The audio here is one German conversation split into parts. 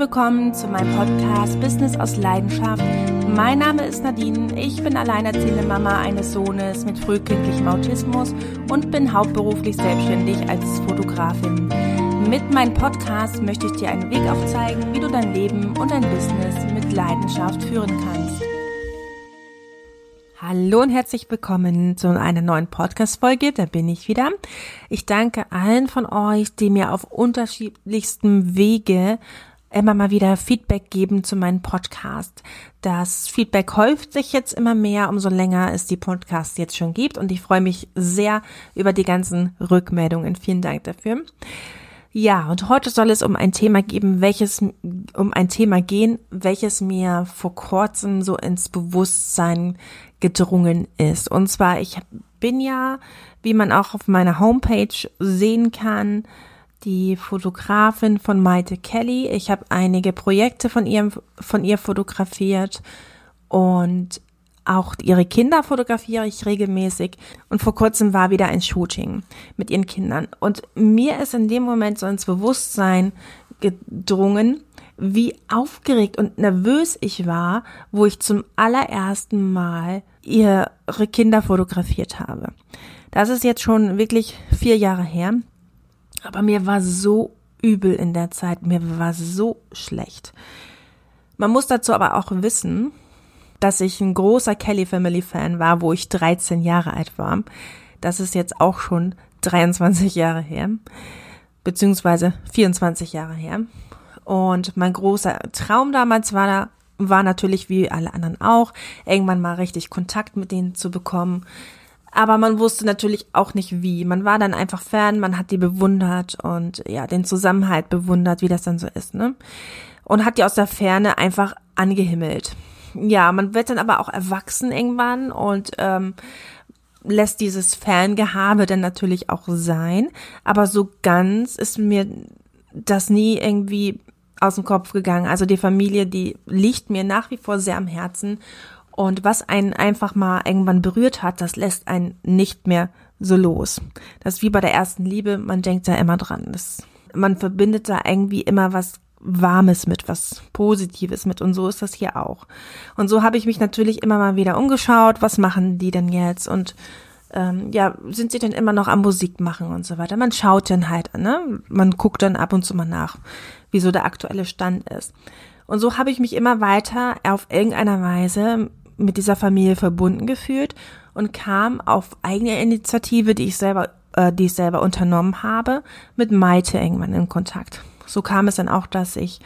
willkommen zu meinem Podcast Business aus Leidenschaft. Mein Name ist Nadine. Ich bin alleinerziehende Mama eines Sohnes mit frühkindlichem Autismus und bin hauptberuflich selbstständig als Fotografin. Mit meinem Podcast möchte ich dir einen Weg aufzeigen, wie du dein Leben und dein Business mit Leidenschaft führen kannst. Hallo und herzlich willkommen zu einer neuen Podcast-Folge. Da bin ich wieder. Ich danke allen von euch, die mir auf unterschiedlichstem Wege immer mal wieder Feedback geben zu meinem Podcast. Das Feedback häuft sich jetzt immer mehr, umso länger es die Podcasts jetzt schon gibt und ich freue mich sehr über die ganzen Rückmeldungen. Vielen Dank dafür. Ja, und heute soll es um ein Thema geben, welches, um ein Thema gehen, welches mir vor kurzem so ins Bewusstsein gedrungen ist. Und zwar, ich bin ja, wie man auch auf meiner Homepage sehen kann, die Fotografin von Maite Kelly. Ich habe einige Projekte von ihr, von ihr fotografiert und auch ihre Kinder fotografiere ich regelmäßig. Und vor kurzem war wieder ein Shooting mit ihren Kindern. Und mir ist in dem Moment so ins Bewusstsein gedrungen, wie aufgeregt und nervös ich war, wo ich zum allerersten Mal ihre Kinder fotografiert habe. Das ist jetzt schon wirklich vier Jahre her. Aber mir war so übel in der Zeit, mir war so schlecht. Man muss dazu aber auch wissen, dass ich ein großer Kelly Family Fan war, wo ich 13 Jahre alt war. Das ist jetzt auch schon 23 Jahre her, beziehungsweise 24 Jahre her. Und mein großer Traum damals war, war natürlich wie alle anderen auch, irgendwann mal richtig Kontakt mit denen zu bekommen, aber man wusste natürlich auch nicht wie. Man war dann einfach fern, man hat die bewundert und ja, den Zusammenhalt bewundert, wie das dann so ist, ne? Und hat die aus der Ferne einfach angehimmelt. Ja, man wird dann aber auch erwachsen irgendwann und ähm, lässt dieses Fangehabe dann natürlich auch sein. Aber so ganz ist mir das nie irgendwie aus dem Kopf gegangen. Also die Familie, die liegt mir nach wie vor sehr am Herzen und was einen einfach mal irgendwann berührt hat, das lässt einen nicht mehr so los. Das ist wie bei der ersten Liebe, man denkt da immer dran. Das, man verbindet da irgendwie immer was Warmes mit, was Positives mit. Und so ist das hier auch. Und so habe ich mich natürlich immer mal wieder umgeschaut, was machen die denn jetzt? Und ähm, ja, sind sie denn immer noch am Musik machen und so weiter. Man schaut dann halt, ne? Man guckt dann ab und zu mal nach, wie so der aktuelle Stand ist. Und so habe ich mich immer weiter auf irgendeiner Weise mit dieser Familie verbunden gefühlt und kam auf eigene Initiative, die ich selber, äh, die ich selber unternommen habe, mit Maite irgendwann in Kontakt. So kam es dann auch, dass ich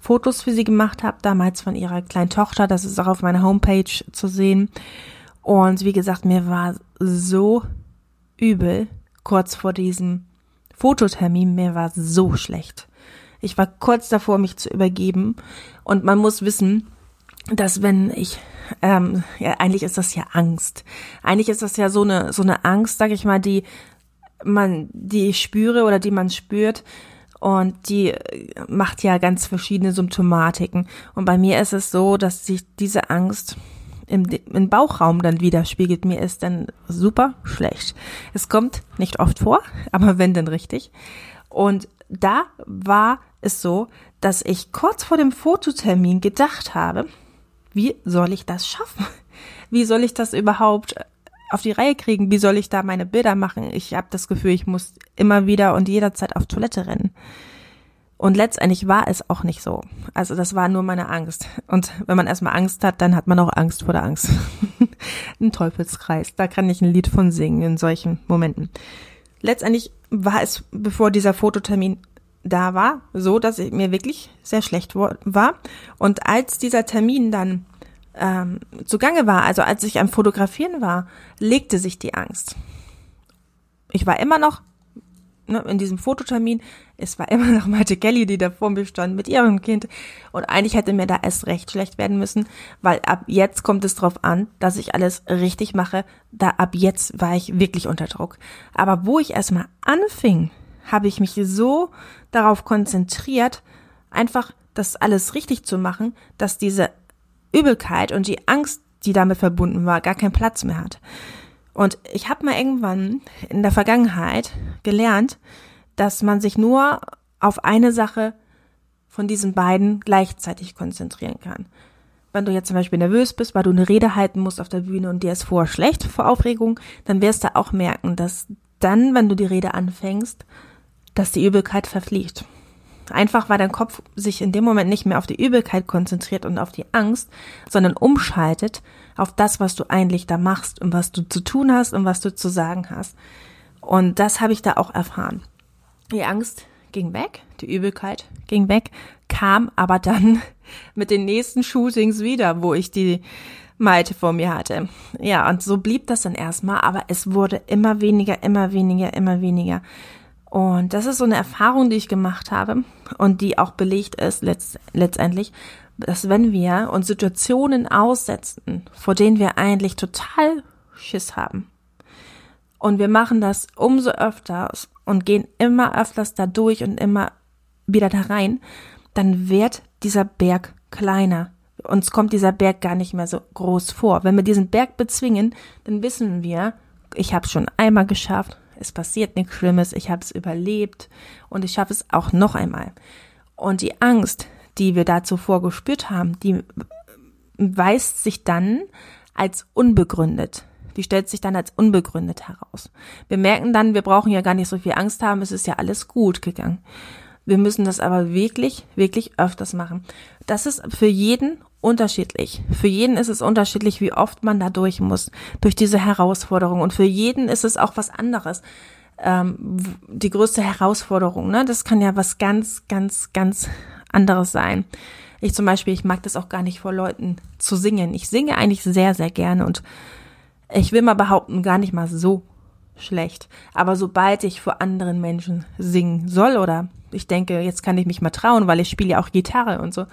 Fotos für sie gemacht habe, damals von ihrer kleinen Tochter. Das ist auch auf meiner Homepage zu sehen. Und wie gesagt, mir war so übel kurz vor diesem Fototermin. Mir war so schlecht. Ich war kurz davor, mich zu übergeben. Und man muss wissen, dass wenn ich ähm, ja, eigentlich ist das ja Angst. Eigentlich ist das ja so eine so eine Angst, sag ich mal, die man, die ich spüre oder die man spürt und die macht ja ganz verschiedene Symptomatiken. Und bei mir ist es so, dass sich diese Angst im, im Bauchraum dann widerspiegelt. Mir ist dann super schlecht. Es kommt nicht oft vor, aber wenn dann richtig. Und da war es so, dass ich kurz vor dem Fototermin gedacht habe, wie soll ich das schaffen? Wie soll ich das überhaupt auf die Reihe kriegen? Wie soll ich da meine Bilder machen? Ich habe das Gefühl, ich muss immer wieder und jederzeit auf Toilette rennen. Und letztendlich war es auch nicht so. Also das war nur meine Angst. Und wenn man erstmal Angst hat, dann hat man auch Angst vor der Angst. ein Teufelskreis. Da kann ich ein Lied von singen in solchen Momenten. Letztendlich war es, bevor dieser Fototermin da war, so dass ich mir wirklich sehr schlecht war. Und als dieser Termin dann ähm, zugange war, also als ich am Fotografieren war, legte sich die Angst. Ich war immer noch ne, in diesem Fototermin, es war immer noch Malte Kelly, die da vor mir stand mit ihrem Kind. Und eigentlich hätte mir da erst recht schlecht werden müssen, weil ab jetzt kommt es drauf an, dass ich alles richtig mache. Da ab jetzt war ich wirklich unter Druck. Aber wo ich erstmal anfing, habe ich mich so darauf konzentriert, einfach das alles richtig zu machen, dass diese Übelkeit und die Angst, die damit verbunden war, gar keinen Platz mehr hat. Und ich habe mal irgendwann in der Vergangenheit gelernt, dass man sich nur auf eine Sache von diesen beiden gleichzeitig konzentrieren kann. Wenn du jetzt zum Beispiel nervös bist, weil du eine Rede halten musst auf der Bühne und dir ist vorher schlecht vor Aufregung, dann wirst du auch merken, dass dann, wenn du die Rede anfängst, dass die Übelkeit verfliegt. Einfach weil dein Kopf sich in dem Moment nicht mehr auf die Übelkeit konzentriert und auf die Angst, sondern umschaltet auf das, was du eigentlich da machst und was du zu tun hast und was du zu sagen hast. Und das habe ich da auch erfahren. Die Angst ging weg, die Übelkeit ging weg, kam aber dann mit den nächsten Shootings wieder, wo ich die Malte vor mir hatte. Ja, und so blieb das dann erstmal, aber es wurde immer weniger, immer weniger, immer weniger. Und das ist so eine Erfahrung, die ich gemacht habe und die auch belegt ist letzt, letztendlich, dass wenn wir uns Situationen aussetzen, vor denen wir eigentlich total Schiss haben, und wir machen das umso öfter und gehen immer öfters da durch und immer wieder da rein, dann wird dieser Berg kleiner. Uns kommt dieser Berg gar nicht mehr so groß vor. Wenn wir diesen Berg bezwingen, dann wissen wir, ich habe es schon einmal geschafft, es passiert nichts Schlimmes, ich habe es überlebt und ich schaffe es auch noch einmal. Und die Angst, die wir da zuvor gespürt haben, die weist sich dann als unbegründet. Die stellt sich dann als unbegründet heraus. Wir merken dann, wir brauchen ja gar nicht so viel Angst haben, es ist ja alles gut gegangen. Wir müssen das aber wirklich, wirklich öfters machen. Das ist für jeden unterschiedlich. Für jeden ist es unterschiedlich, wie oft man da durch muss, durch diese Herausforderung. Und für jeden ist es auch was anderes. Ähm, die größte Herausforderung, ne? Das kann ja was ganz, ganz, ganz anderes sein. Ich zum Beispiel, ich mag das auch gar nicht vor Leuten zu singen. Ich singe eigentlich sehr, sehr gerne und ich will mal behaupten, gar nicht mal so schlecht. Aber sobald ich vor anderen Menschen singen soll oder ich denke, jetzt kann ich mich mal trauen, weil ich spiele ja auch Gitarre und so,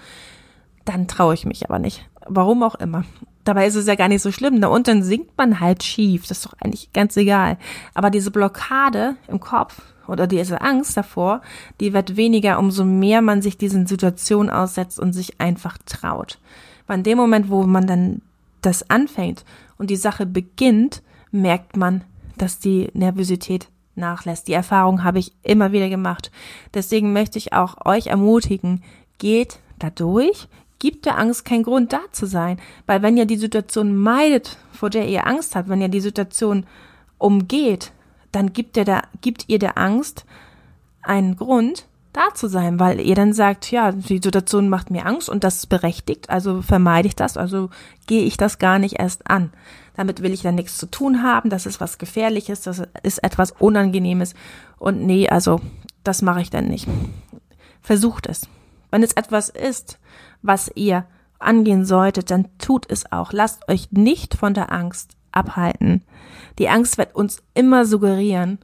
dann traue ich mich aber nicht. Warum auch immer. Dabei ist es ja gar nicht so schlimm. Da unten singt man halt schief. Das ist doch eigentlich ganz egal. Aber diese Blockade im Kopf oder diese Angst davor, die wird weniger, umso mehr man sich diesen Situationen aussetzt und sich einfach traut. Weil in dem Moment, wo man dann das anfängt und die Sache beginnt, merkt man, dass die Nervosität nachlässt. Die Erfahrung habe ich immer wieder gemacht. Deswegen möchte ich auch euch ermutigen, geht da durch, gibt der Angst keinen Grund da zu sein. Weil wenn ihr die Situation meidet, vor der ihr Angst habt, wenn ihr die Situation umgeht, dann gibt ihr, der, gibt ihr der Angst einen Grund, da zu sein, weil ihr dann sagt, ja, die Situation macht mir Angst und das ist berechtigt, also vermeide ich das, also gehe ich das gar nicht erst an. Damit will ich dann nichts zu tun haben, das ist was Gefährliches, das ist etwas Unangenehmes und nee, also das mache ich dann nicht. Versucht es. Wenn es etwas ist, was ihr angehen solltet, dann tut es auch. Lasst euch nicht von der Angst abhalten. Die Angst wird uns immer suggerieren,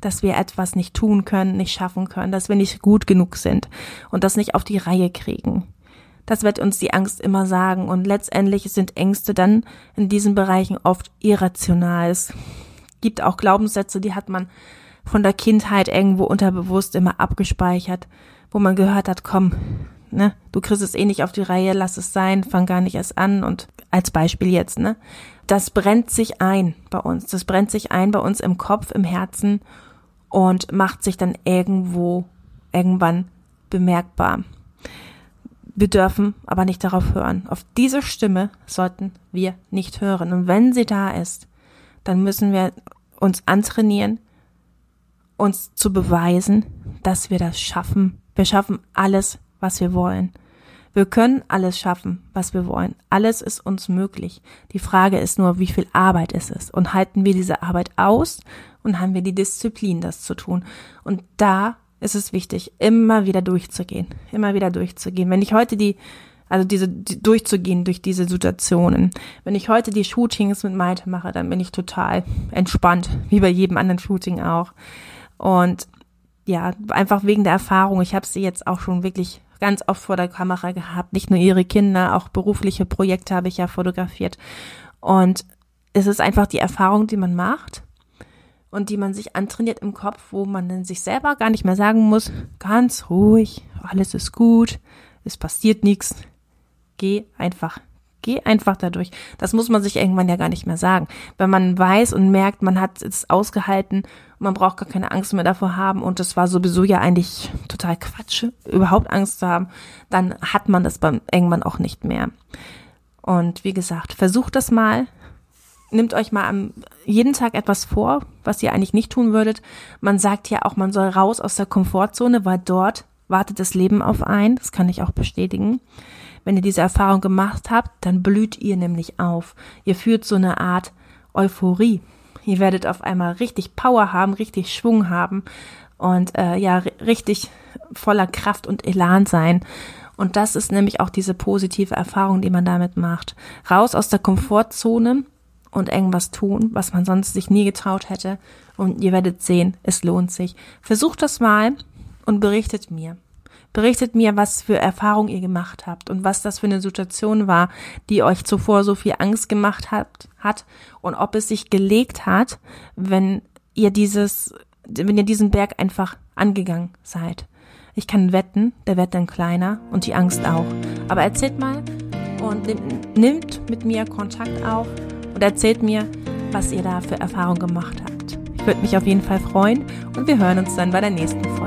dass wir etwas nicht tun können, nicht schaffen können, dass wir nicht gut genug sind und das nicht auf die Reihe kriegen. Das wird uns die Angst immer sagen und letztendlich sind Ängste dann in diesen Bereichen oft irrational. Es gibt auch Glaubenssätze, die hat man von der Kindheit irgendwo unterbewusst immer abgespeichert, wo man gehört hat, komm, ne, du kriegst es eh nicht auf die Reihe, lass es sein, fang gar nicht erst an und als Beispiel jetzt, ne, das brennt sich ein bei uns, das brennt sich ein bei uns im Kopf, im Herzen und macht sich dann irgendwo irgendwann bemerkbar. Wir dürfen aber nicht darauf hören. Auf diese Stimme sollten wir nicht hören. Und wenn sie da ist, dann müssen wir uns antrainieren, uns zu beweisen, dass wir das schaffen. Wir schaffen alles, was wir wollen. Wir können alles schaffen, was wir wollen. Alles ist uns möglich. Die Frage ist nur, wie viel Arbeit ist es? Und halten wir diese Arbeit aus und haben wir die Disziplin, das zu tun? Und da ist es wichtig, immer wieder durchzugehen, immer wieder durchzugehen. Wenn ich heute die, also diese, die, durchzugehen durch diese Situationen. Wenn ich heute die Shootings mit Maite mache, dann bin ich total entspannt, wie bei jedem anderen Shooting auch. Und ja, einfach wegen der Erfahrung. Ich habe sie jetzt auch schon wirklich ganz oft vor der Kamera gehabt. Nicht nur ihre Kinder, auch berufliche Projekte habe ich ja fotografiert. Und es ist einfach die Erfahrung, die man macht und die man sich antrainiert im Kopf, wo man dann sich selber gar nicht mehr sagen muss, ganz ruhig, alles ist gut, es passiert nichts. Geh einfach Geh einfach dadurch. Das muss man sich irgendwann ja gar nicht mehr sagen. Wenn man weiß und merkt, man hat es ausgehalten, man braucht gar keine Angst mehr davor haben und das war sowieso ja eigentlich total Quatsch, überhaupt Angst zu haben, dann hat man das beim irgendwann auch nicht mehr. Und wie gesagt, versucht das mal. Nehmt euch mal am, jeden Tag etwas vor, was ihr eigentlich nicht tun würdet. Man sagt ja auch, man soll raus aus der Komfortzone, weil dort wartet das Leben auf ein. Das kann ich auch bestätigen. Wenn ihr diese Erfahrung gemacht habt, dann blüht ihr nämlich auf. Ihr fühlt so eine Art Euphorie. Ihr werdet auf einmal richtig Power haben, richtig Schwung haben und äh, ja, richtig voller Kraft und Elan sein. Und das ist nämlich auch diese positive Erfahrung, die man damit macht. Raus aus der Komfortzone und irgendwas tun, was man sonst sich nie getraut hätte. Und ihr werdet sehen, es lohnt sich. Versucht das mal und berichtet mir. Berichtet mir, was für Erfahrungen ihr gemacht habt und was das für eine Situation war, die euch zuvor so viel Angst gemacht hat, hat und ob es sich gelegt hat, wenn ihr dieses, wenn ihr diesen Berg einfach angegangen seid. Ich kann wetten, der wird dann kleiner und die Angst auch. Aber erzählt mal und nimmt, nimmt mit mir Kontakt auf und erzählt mir, was ihr da für Erfahrungen gemacht habt. Ich würde mich auf jeden Fall freuen und wir hören uns dann bei der nächsten Folge.